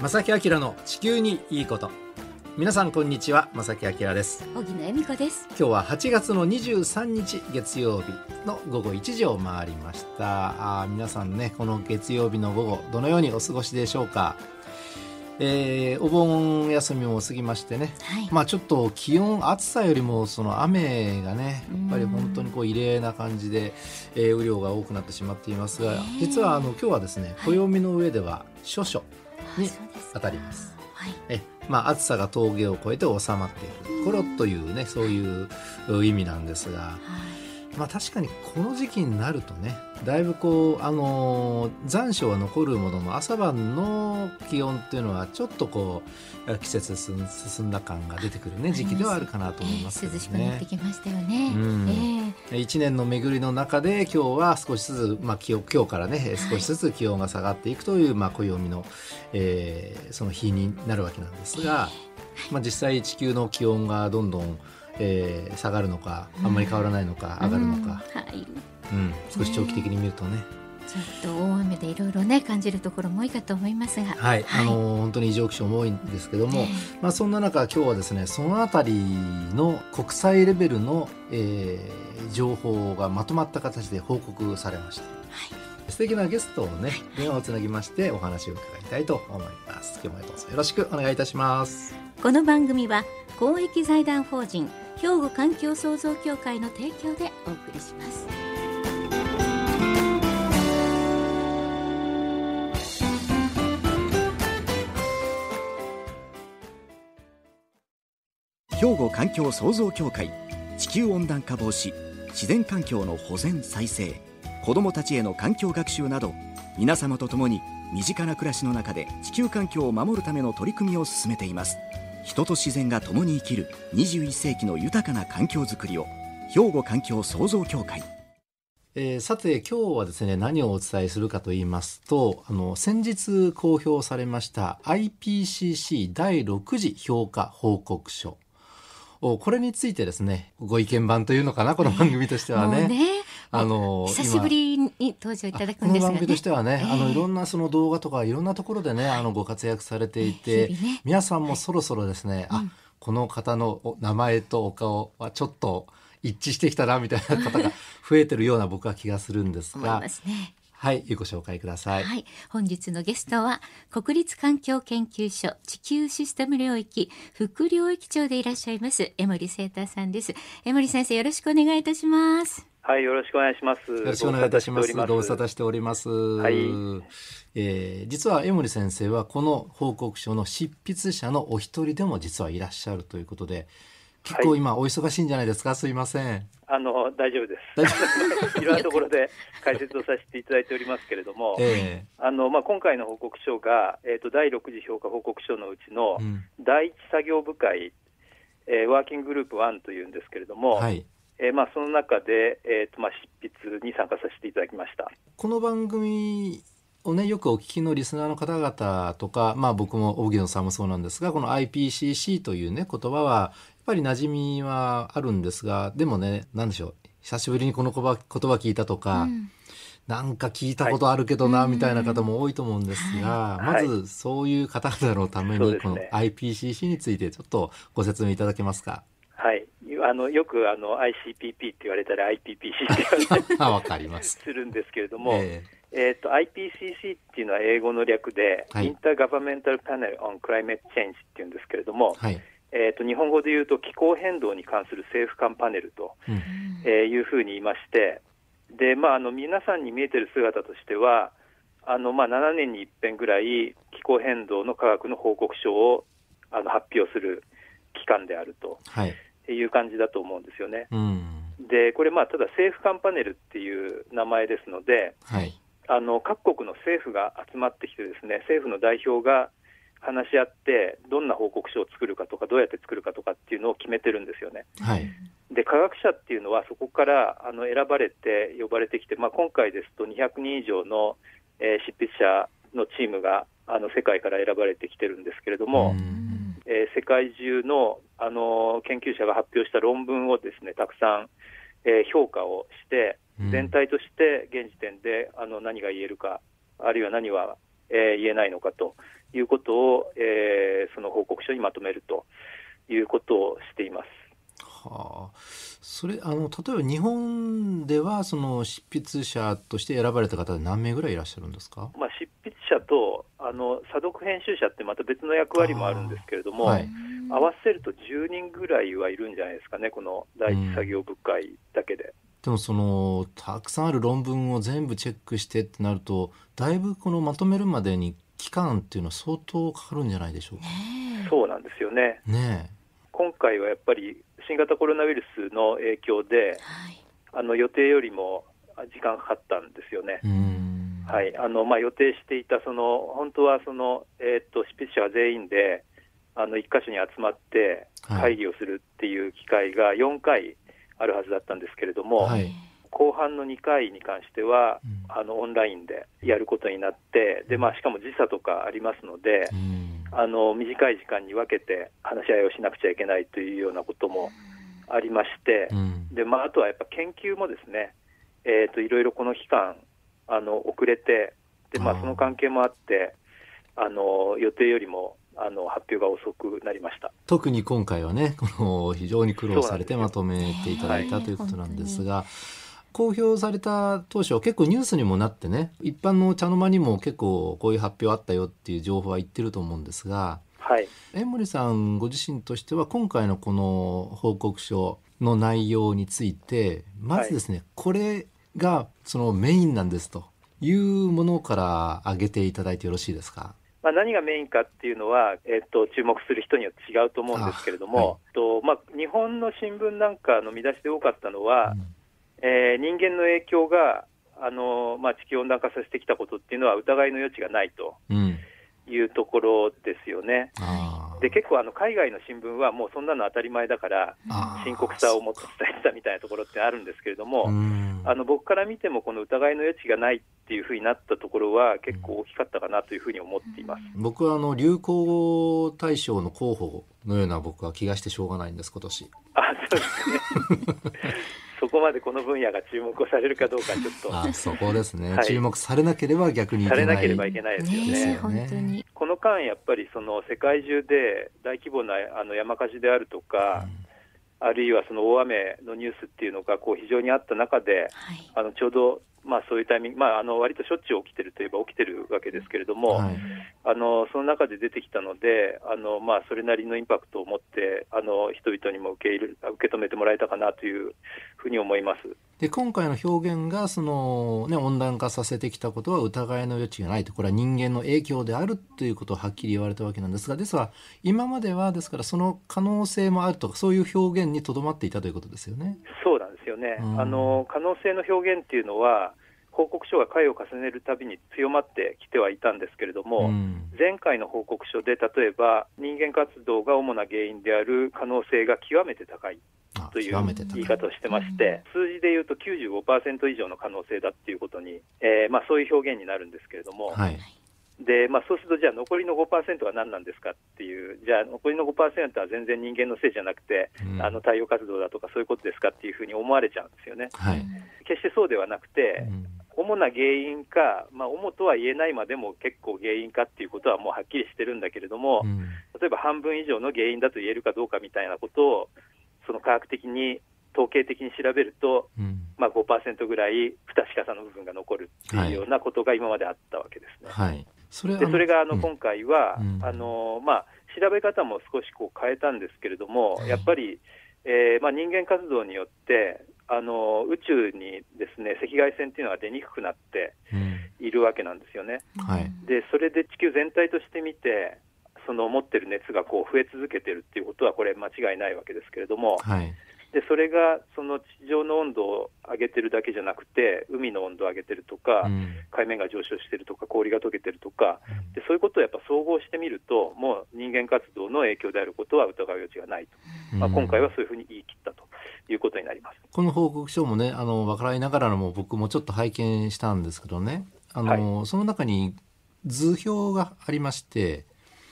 正木明の地球にいいこと。皆さんこんにちは正木明です。荻野恵美子です。今日は8月の23日月曜日の午後1時を回りました。あ皆さんねこの月曜日の午後どのようにお過ごしでしょうか。えー、お盆休みも過ぎましてね、はい、まあちょっと気温暑さよりもその雨がねやっぱり本当にこう異例な感じで、えー、雨量が多くなってしまっていますが実はあの今日はですね暦の上では処暑に当たります。はい、えまあ、暑さが峠を越えて収まっている頃というねそういう意味なんですが、まあ、確かにこの時期になるとねだいぶこう、あの残暑は残るものの朝晩の気温っていうのはちょっとこう季節進んだ感が出てくるね時期ではあるかなと思います、ね、涼しくなってきましたよね、うん。えー、1年の巡りの中で今日は少しずつ、まあ、気温今日からね少しずつ気温が下がっていくという、まあ、暦の、えー、その日になるわけなんですが、まあ、実際地球の気温がどんどんえー、下がるのかあんまり変わらないのか、うん、上がるのか、はい。うん、少し長期的に見るとね。ちょっと大雨でいろいろね感じるところも多いかと思いますが、はい、はい、あの本当に異常気象も多いんですけども、えー、まあそんな中今日はですねそのあたりの国際レベルの、えー、情報がまとまった形で報告されました。はい、素敵なゲストをね電話をつなぎましてお話を伺いたいと思います。今日もどうぞよろしくお願いいたします。この番組は公益財団法人兵庫環境創造協会の提供でお送りします。兵庫環境創造協会地球温暖化防止自然環境の保全再生。子どもたちへの環境学習など皆様と共に身近な暮らしの中で地球環境を守るための取り組みを進めています。人と自然が共に生きる21世紀の豊かな環境づくりを兵庫環境創造協会えー、さて今日はですね何をお伝えするかと言いますとあの先日公表されました IPCC 第6次評価報告書これについてですねご意見番というのかなこの番組としてはね。ねあの久しぶりに登場いただくんですが、ね、この番組としてはね、えー、あのいろんなその動画とかいろんなところでね、あのご活躍されていて、ね、皆さんもそろそろですね、はい、あ、この方の名前とお顔はちょっと一致してきたなみたいな方が 増えてるような僕は気がするんですが。すね、はい、ご紹介ください。はい、本日のゲストは国立環境研究所地球システム領域副領域長でいらっしゃいます江森聖太さんです。江森先生よろしくお願いいたします。はい、よろしくお願いします。よろしくお願いいたします。ご無沙汰しております。はい。えー、実は江森先生はこの報告書の執筆者のお一人でも実はいらっしゃるということで、結構今お忙しいんじゃないですか？すいません。あの大丈夫です。いろんなところで解説をさせていただいておりますけれども、えー、あのまあ今回の報告書がえっ、ー、と第6次評価報告書のうちの第一作業部会、うん、えー、ワーキンググループ1というんですけれども。はいえーまあ、その中で、えーとまあ、執筆に参加させていただきました。この番組をねよくお聞きのリスナーの方々とか、まあ、僕も荻野さんもそうなんですがこの IPCC というね言葉はやっぱり馴染みはあるんですがでもね何でしょう久しぶりにこの言葉聞いたとか、うん、なんか聞いたことあるけどな、はい、みたいな方も多いと思うんですが、はい、まずそういう方々のためにこの IPCC についてちょっとご説明いただけますか？はい。あのよくあの ICPP って言われたり IPPC って言われたり す。るんですけれども、えー、えーと IPCC っていうのは英語の略で、はい、インターガバメンタルパネル・オン・クライメット・チェンジっていうんですけれども、はい、えーと、日本語で言うと気候変動に関する政府間パネルと、うん、えー、いうふうに言いましてで、まあ、あの皆さんに見えてる姿としてはあの、まあ、7年に一遍ぐらい気候変動の科学の報告書をあの発表する機関であると。はいいう感じだと思うんですよね。うん、で、これ、まあ、ただ政府間パネルっていう名前ですので、はい、あの各国の政府が集まってきて、ですね政府の代表が話し合って、どんな報告書を作るかとか、どうやって作るかとかっていうのを決めてるんですよね。はい、で科学者っていうのは、そこからあの選ばれて、呼ばれてきて、まあ、今回ですと200人以上の、えー、執筆者のチームがあの世界から選ばれてきてるんですけれども。えー、世界中の、あの研究者が発表した論文をですねたくさん、えー、評価をして、全体として現時点であの何が言えるか、あるいは何は、えー、言えないのかということを、えー、その報告書にまとめるということをしています。はあ、それあの例えば日本ではその執筆者として選ばれた方で何名ぐらいいらっしゃるんですか、まあ、執筆者とあの査読編集者ってまた別の役割もあるんですけれども、はい、合わせると10人ぐらいはいるんじゃないですかね、この第一作業部会だけで。うんでもそのたくさんある論文を全部チェックしてってなるとだいぶこのまとめるまでに期間っていうのは相当かかるんじゃないでしょうか？そうなんですよね。ね今回はやっぱり新型コロナウイルスの影響で、はい、あの予定よりも時間かかったんですよね。はい。あのまあ、予定していたその本当はその、えー、っと執筆者は全員であの1箇所に集まって会議をするっていう機会が4回あるはずだったんですけれども、はい、後半の2回に関しては、うん、あのオンラインでやることになってで、まあ、しかも時差とかありますので、うん、あの短い時間に分けて話し合いをしなくちゃいけないというようなこともありまして、うん、でまあ、あとはやっぱ研究もですね、えーと、いろいろこの期間あの遅れてで、まあ、その関係もあってあの予定よりもあの発表が遅くなりました。特に今回はねこの非常に苦労されてまとめていただいたということなんですが。公表された当初結構ニュースにもなってね一般の茶の間にも結構こういう発表あったよっていう情報は言ってると思うんですが、はい、江森さんご自身としては今回のこの報告書の内容についてまずですね、はい、これがそのメインなんですというものから挙げていただいてよろしいですか？まあ、何がメインかっていうのは、えっと、注目する人によって違うと思うんですけれども、はい、とまあ、日本の新聞なんかの見出しで多かったのは、うん、えー、人間の影響があの、まあ、地球温暖化させてきたことっていうのは疑いの余地がないというところですよね。うんで結構あの海外の新聞はもうそんなの当たり前だから深刻さをもっと伝えてたみたいなところってあるんですけれどもあの僕から見てもこの疑いの余地がないっていうふうになったところは結構大きかったかなというふうに思っています。僕はあの流行語大賞の候補のような僕は気がしてしょうがないんです今年。あそうですねそこまでこの分野が注目をされるかどうか、ちょっと。あそこですね、はい、注目されなければ逆にされなければいけないですよね。ね本当に。この間、やっぱりその世界中で大規模なあの山火事であるとか、うん、あるいはその大雨のニュースっていうのがこう非常にあった中で、はい、あのちょうどまあ、そういうタイミング、まあ、あの割としょっちゅう起きてるといえば起きてるわけですけれども、はい、あのその中で出てきたので、あのまあ、それなりのインパクトを持って、あの人々にも受け入れ受け止めてもらえたかなというふうに思います。で今回の表現がその、ね、温暖化させてきたことは疑いの余地がないと、これは人間の影響であるということをはっきり言われたわけなんですが、ですが、今まではですから、その可能性もあるとか、そういう表現にとどまっていたということですよね。そうなんですよね、うん、あの可能性の表現っていうのは、報告書が回を重ねるたびに強まってきてはいたんですけれども、うん、前回の報告書で例えば人間活動が主な原因である可能性が極めて高いという言い方をしてまして、数字でいうと95%以上の可能性だっていうことに、えーまあ、そういう表現になるんですけれども、はい、でまあ、そうすると、じゃあ残りの5%は何なんですかっていう、じゃあ残りの5%は全然人間のせいじゃなくて、うん、あの太陽活動だとかそういうことですかっていうふうに思われちゃうんですよね。はい、決してそうではなくて、うん。主な原因か、まあ、主とは言えないまでも結構原因かっていうことはもうはっきりしてるんだけれども、うん、例えば半分以上の原因だと言えるかどうかみたいなことを、その科学的に、統計的に調べると、うん、まあ5%ぐらい不確かさの部分が残るっていうようなことが今まであったわけですね。はい、それでそれがあの今回は、うん、あのまあ、調べ方も少しこう変えたんですけれども、やっぱり、えーまあ、人間活動によって、あの宇宙にですね赤外線っていうのが出にくくなっているわけなんですよね。うんはい、でそれで地球全体として見てその持ってる熱がこう増え続けてるっていうことはこれ間違いないわけですけれども、はい、でそれがその地上の温度を上げてるだけじゃなくて海の温度を上げてるとか、うん、海面が上昇してるとか氷が溶けてるとか、うん、でそういうことをやっぱ総合してみるともう人間活動の影響であることは疑う余地がないと、うん、まあ、今回はそういうふうに言い切ったということになります。この報告書もねあの分からながらも僕もちょっと拝見したんですけどね。あの、はい、その中に図表がありまして、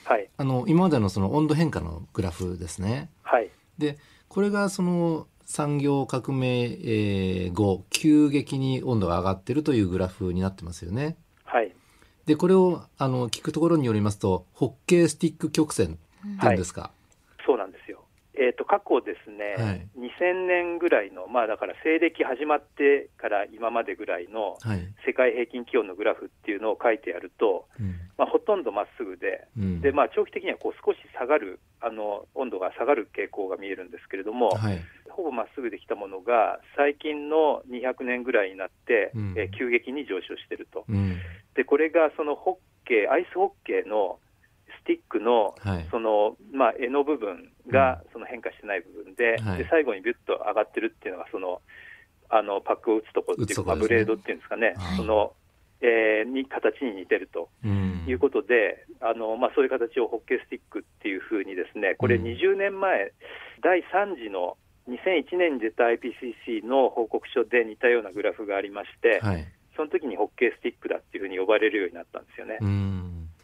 はい、あの今までのその温度変化のグラフですね。はい、でこれがその産業革命後急激に温度が上がってるというグラフになってますよね。はい、でこれをあの聞くところによりますとホッケースティック曲線っていうんですか、はい、そうなんですよ。えーと、過去ですね、はい、2000年ぐらいの、まあ、だから西暦始まってから今までぐらいの世界平均気温のグラフっていうのを書いてやると、はい、まあ、ほとんどまっすぐで、うん、でまあ、長期的にはこう少し下がるあの、温度が下がる傾向が見えるんですけれども、はい、ほぼまっすぐできたものが、最近の200年ぐらいになって、うん、えー、急激に上昇していると、うん、でこれがそのホッケー、アイスホッケーのスティックの,、そのまあ、柄の部分がその変化してない部分ではい、で最後にビュッと上がってるっていうのがそのあのパックを打つところっていうか、ね、ブレードっていうんですかね、はい、そのえー、に形に似てるということで、うん、あのまあ、そういう形をホッケースティックっていうふうにですねこれ20年前、うん、第3次の2001年に出た IPCC の報告書で似たようなグラフがありまして、はい、その時にホッケースティックだっていうふうに呼ばれるようになったんですよね。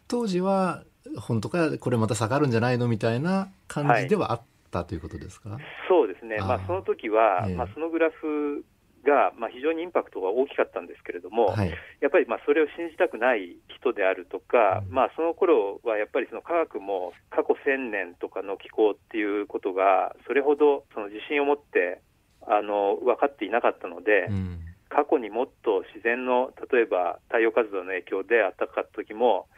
当時は本当かこれまた下がるんじゃないのみたいな感じではあったということですか、そうですね、まあ、その時は、えー、まあ、そのグラフが、まあ、非常にインパクトが大きかったんですけれども、はい、やっぱりまあそれを信じたくない人であるとか、うん、まあ、その頃はやっぱりその科学も過去1000年とかの気候っていうことが、それほどその自信を持ってあの分かっていなかったので、うん、過去にもっと自然の例えば太陽活動の影響で暖かかった時も、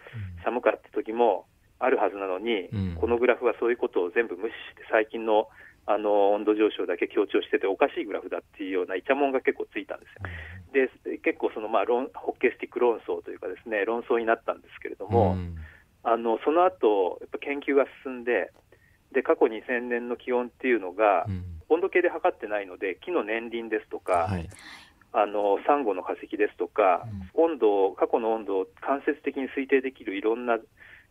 寒かった時もあるはずなのに、うん、このグラフはそういうことを全部無視して最近のあの温度上昇だけ強調してておかしいグラフだっていうようなイチャモンが結構ついたんですよ。で結構そのまあ論ホッケースティック論争というかですね論争になったんですけれども、うん、あのその後やっぱ研究が進んでで過去2000年の気温っていうのが、うん、温度計で測ってないので木の年輪ですとか、はい、あのサンゴの化石ですとか、うん、温度過去の温度を間接的に推定できるいろんな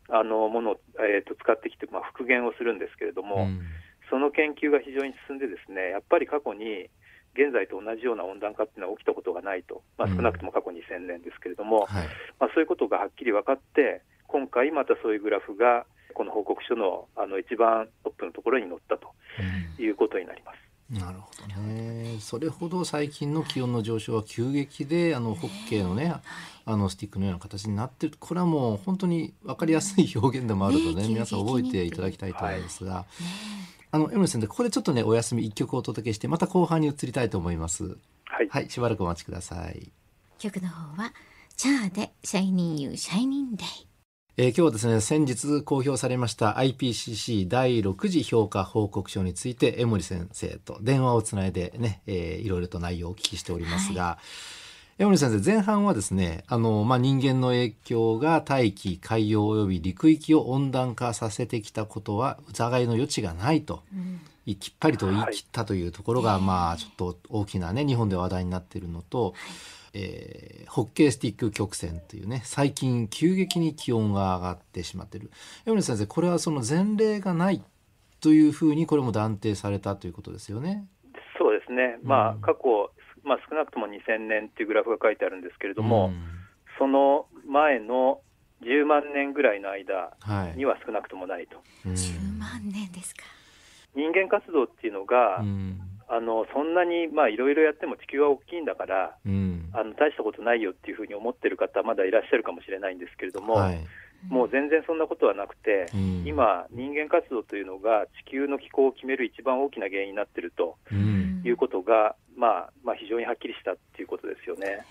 あのものを、えーと、使ってきて、まあ、復元をするんですけれども、うん、その研究が非常に進んでですねやっぱり過去に現在と同じような温暖化っていうのは起きたことがないと、まあ、少なくとも過去2000年ですけれども、うんはい、まあ、そういうことがはっきり分かって今回またそういうグラフがこの報告書のあの一番トップのところに載ったということになります。なるほどね。それほど最近の気温の上昇は急激で、あのホッケーのね、あのスティックのような形になってる。これはもう本当に分かりやすい表現でもあるとね、皆さん覚えていただきたいと思いますが、あの江森先生、ここでちょっとねお休み一曲お届けして、また後半に移りたいと思います。はい、はい、しばらくお待ちください。曲の方はチャーでシャイニンユーシャイニンデイ。えー、今日はですね、先日公表されました IPCC 第6次評価報告書について、江森先生と電話をつないでね、えー、いろいろと内容をお聞きしておりますが、はい、江森先生、前半はですね、あの、まあ、人間の影響が大気、海洋及び陸域を温暖化させてきたことは疑いの余地がないと。うん。きっぱりと言い切ったというところが、はい、まあちょっと大きなね日本で話題になっているのと、えー、ホッケースティック曲線というね最近急激に気温が上がってしまっている。山根先生これはその前例がないというふうにこれも断定されたということですよね？そうですね、まあ、過去、まあ、少なくとも2000年っていうグラフが書いてあるんですけれども、うん、その前の10万年ぐらいの間には少なくともないと。はいうん、10万年ですか。人間活動っていうのが、うんあのそんなにいろいろやっても地球は大きいんだから、うん、あの大したことないよっていうふうに思ってる方、まだいらっしゃるかもしれないんですけれども、はい、もう全然そんなことはなくて、うん、今、人間活動というのが地球の気候を決める一番大きな原因になっているということが、まあ、まあ非常にはっきりしたっていうことですよね。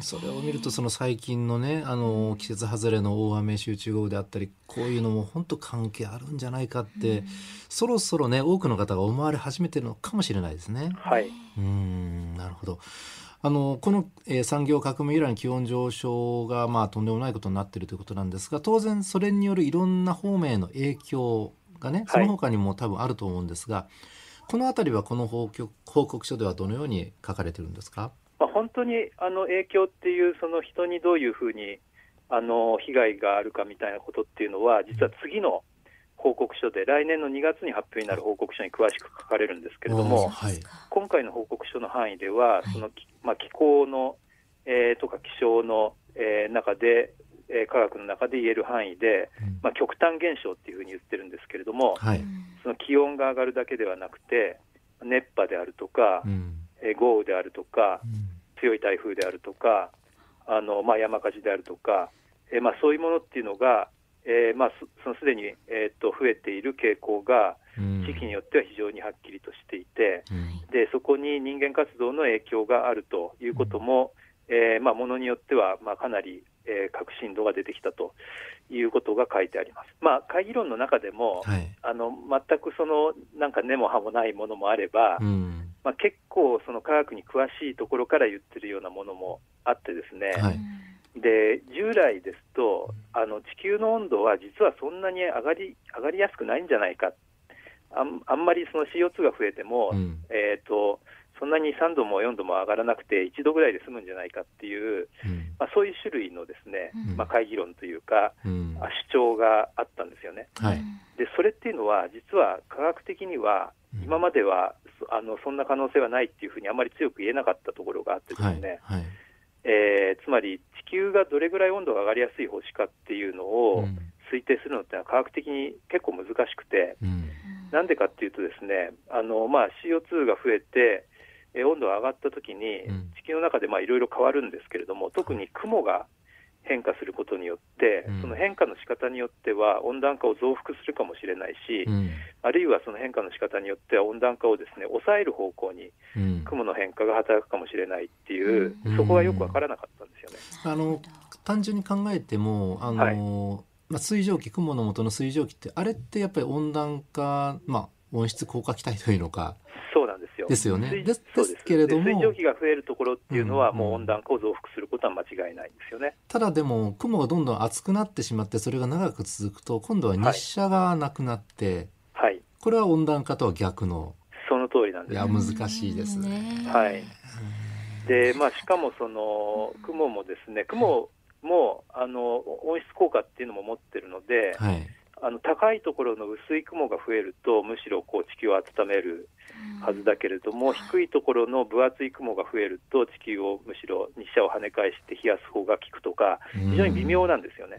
それを見るとその最近のねあの季節外れの大雨集中豪雨であったりこういうのも本当関係あるんじゃないかって、そろそろね多くの方が思われ始めてるのかもしれないですね。はい、うん。なるほど。あのこの、えー、産業革命以来の気温上昇が、まあ、とんでもないことになっているということなんですが当然それによるいろんな方面への影響がねその他にも多分あると思うんですが、はい、この辺りはこの報告書ではどのように書かれてるんですか？まあ、本当にあの影響っていうその人にどういうふうにあの被害があるかみたいなことっていうのは実は次の報告書で来年の2月に発表になる報告書に詳しく書かれるんですけれども、はい、今回の報告書の範囲ではその、まあ、気候の、えー、とか気象の、えー、中で、えー、科学の中で言える範囲で、まあ、極端現象っていうふうに言ってるんですけれども、はい、その気温が上がるだけではなくて熱波であるとか、うん。え豪雨であるとか、強い台風であるとか、あのまあ、山火事であるとか、えーまあ、そういうものっていうのが、えーまあ、そのすでに、えー、と増えている傾向が、地域によっては非常にはっきりとしていて、うん、でそこに人間活動の影響があるということも、うん、えー、まあ、ものによっては、まあ、かなり、えー、確信度が出てきたということが書いてあります。まあ、会議論の中でも、はい、あの全くそのなんか根も葉もないものもあれば、うん、まあ、結構その科学に詳しいところから言ってるようなものもあってですね、はいで従来ですとあの地球の温度は実はそんなに上がり上がりやすくないんじゃないか。あんあんまりその CO2 が増えても、うん、えーと、そんなに3度も4度も上がらなくて1度ぐらいで済むんじゃないかっていう、うん、まあ、そういう種類のですね、うん、まあ、会議論というか、主張があったんですよね。はい、でそれっていうのは実は科学的には今まではあのそんな可能性はないっていうふうにあまり強く言えなかったところがあってですね、はい。はいえー、つまり地球がどれぐらい温度が上がりやすい星かっていうのを推定するのってのは科学的に結構難しくて、な、うん。でかっていうとですねあの、まあ、CO2 が増えて、え温度が上がったときに、地球の中でいろいろ変わるんですけれども、特に雲が変化することによって、その変化の仕方によっては温暖化を増幅するかもしれないし、うん、あるいはその変化の仕方によっては温暖化をですね抑える方向に雲の変化が働くかもしれないっていう、うん、そこはよく分からなかったんですよね。あの単純に考えてもあの、はい、まあ、水蒸気雲の元の水蒸気ってあれってやっぱり温暖化、まあ、温室効果気体というのかそうなんですよ。ですよね。ですですけれども。水蒸気が増えるところっていうのは、もう温暖化を増幅することは間違いないんですよね。ただでも、雲がどんどん厚くなってしまって、それが長く続くと、今度は日射がなくなって、はい。これは温暖化とは逆の。その通りなんです。いや、難しいですね。はい。で、まあ、しかもその、雲もですね、雲も、あの、温室効果っていうのも持ってるので、はい。あの高いところの薄い雲が増えるとむしろこう地球を温めるはずだけれども、低いところの分厚い雲が増えると地球をむしろ日射を跳ね返して冷やす方が効くとか非常に微妙なんですよね。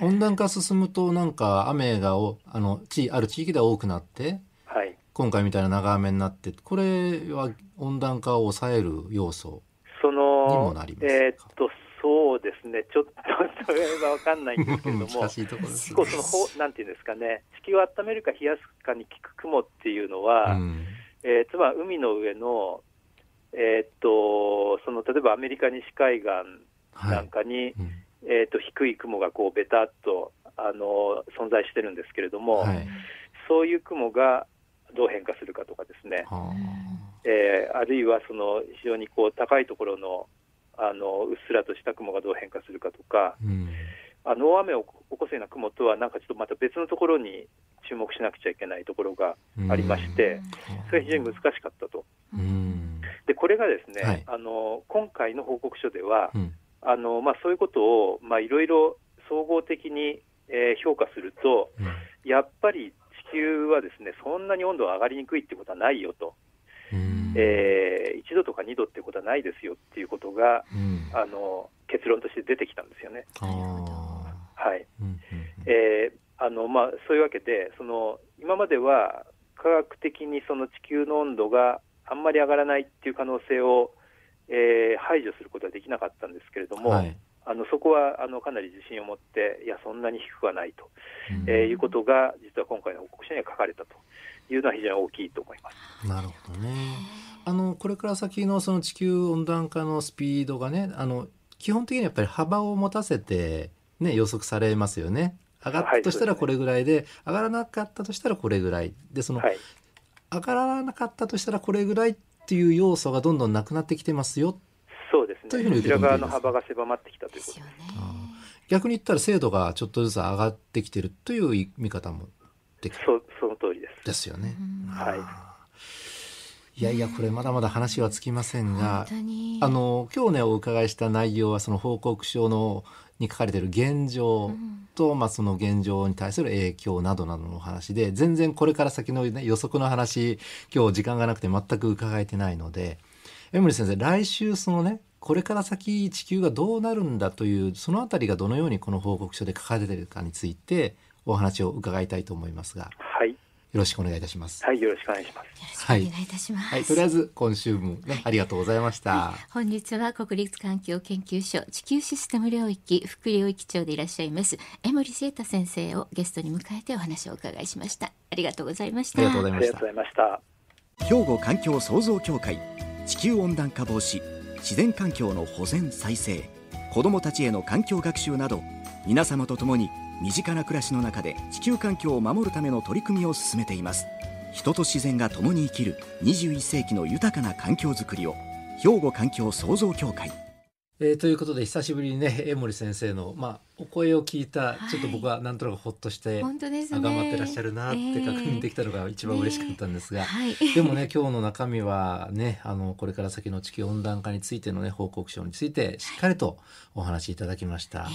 温暖化進むとなんか雨がおあの地ある地域で多くなって、はい、今回みたいな長雨になってこれは温暖化を抑える要素にもなりますえー、っとそうですね、ちょっとそれは分かんないんですけれども、結構そのほ、なんていうんですかね、地球を温めるか冷やすかに効く雲っていうのは、うん、えー、つまり海の上の、えー、っとその例えばアメリカ西海岸なんかに、はいうん、えー、っと低い雲がこうベタっとあの存在してるんですけれども、はい、そういう雲がどう変化するかとかですね、えー、あるいはその非常にこう高いところのあのうっすらとした雲がどう変化するかとか、うん、あの大雨を起こすような雲とは、なんかちょっとまた別のところに注目しなくちゃいけないところがありまして、それは非常に難しかったと。でこれがですね、はい、あの今回の報告書では、うん、あのまあ、そういうことをいろいろ総合的に、えー、評価すると、うん、やっぱり地球はですねそんなに温度が上がりにくいってことはないよと。えー、1度とか2度っていうことはないですよっていうことが、うん、あの結論として出てきたんですよね。はい、えあのまあ、そういうわけでその今までは科学的にその地球の温度があんまり上がらないっていう可能性を、えー、排除することはできなかったんですけれども、はい、あのそこはあのかなり自信を持っていやそんなに低くはないと、うん、えー、いうことが実は今回の報告書には書かれたというのは非常に大きいと思います。なるほどね。あのこれから先のその地球温暖化のスピードがね、あの基本的にやっぱり幅を持たせてね予測されますよね。上がったとしたらこれぐらいで、はいでね、上がらなかったとしたらこれぐらいでその、はい、上がらなかったとしたらこれぐらいっていう要素がどんどんなくなってきてますよ。そうですね。というふうにこちら側の幅が狭まってきたということです。ね、逆に言ったら精度がちょっとずつ上がってきてるという見方もできる。そその通りです。ですよね。はい。いやいやこれまだまだ話はつきませんが、あの今日ねお伺いした内容はその報告書のに書かれている現状と、うん、まあその現状に対する影響などなどの話で全然これから先の、ね、予測の話今日時間がなくて全く伺えてないので江森先生来週そのねこれから先地球がどうなるんだというそのあたりがどのようにこの報告書で書かれているかについてお話を伺いたいと思いますが。はいろしくお願いいたします。はいよろしくお願いします。はい。お願いいたします、はい、とりあえず今週もね、ありがとうございました、はい、本日は国立環境研究所地球システム領域副領域長でいらっしゃいます江森聖太先生をゲストに迎えてお話をお伺いしました。ありがとうございました。ありがとうございました。兵庫環境創造協会地球温暖化防止自然環境の保全再生子どもたちへの環境学習など皆様と共に身近な暮らしの中で地球環境を守るための取り組みを進めています。人と自然が共に生きる21世紀の豊かな環境づくりを兵庫環境創造協会。えー、ということで久しぶりにね江森先生の、まあ、お声を聞いた、ちょっと僕はなんとなくほっとして、本当ですね、頑張ってらっしゃるなって確認できたのが一番嬉しかったんですが、でもね今日の中身はねあのこれから先の地球温暖化についてのね報告書についてしっかりとお話しいただきました。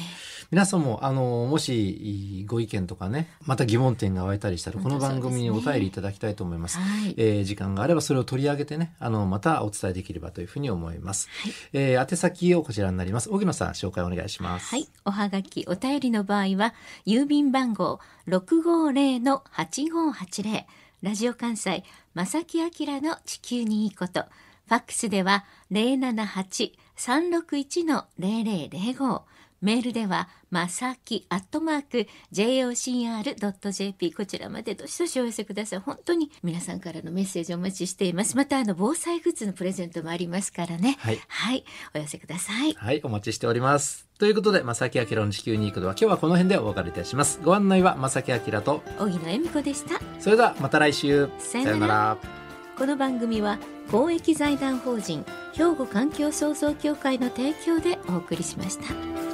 皆さんもあのもしご意見とかねまた疑問点が湧いたりしたら、この番組にお便りいただきたいと思います。はい、えー、時間があればそれを取り上げてねあのまたお伝えできればというふうに思います。はい、えー、宛先をこちらになります。荻野さん紹介お願いします。はい、おはがきお便りの場合は、郵便番号650-8580、ラジオ関西、正木明の地球にいいこと、ファックスでは078-361-0005、メールでは、まさきアットマーク jocr.jp こちらまでどしどしお寄せください。本当に皆さんからのメッセージをお待ちしています。またあの防災グッズのプレゼントもありますからね。はい。はい。お寄せください。はい。お待ちしております。ということで、まさきあきらの地球に行くのは今日はこの辺でお別れいたします。ご案内はまさきあきらと荻野恵美子でした。それではまた来週。さよなら。この番組は公益財団法人兵庫環境創造協会の提供でお送りしました。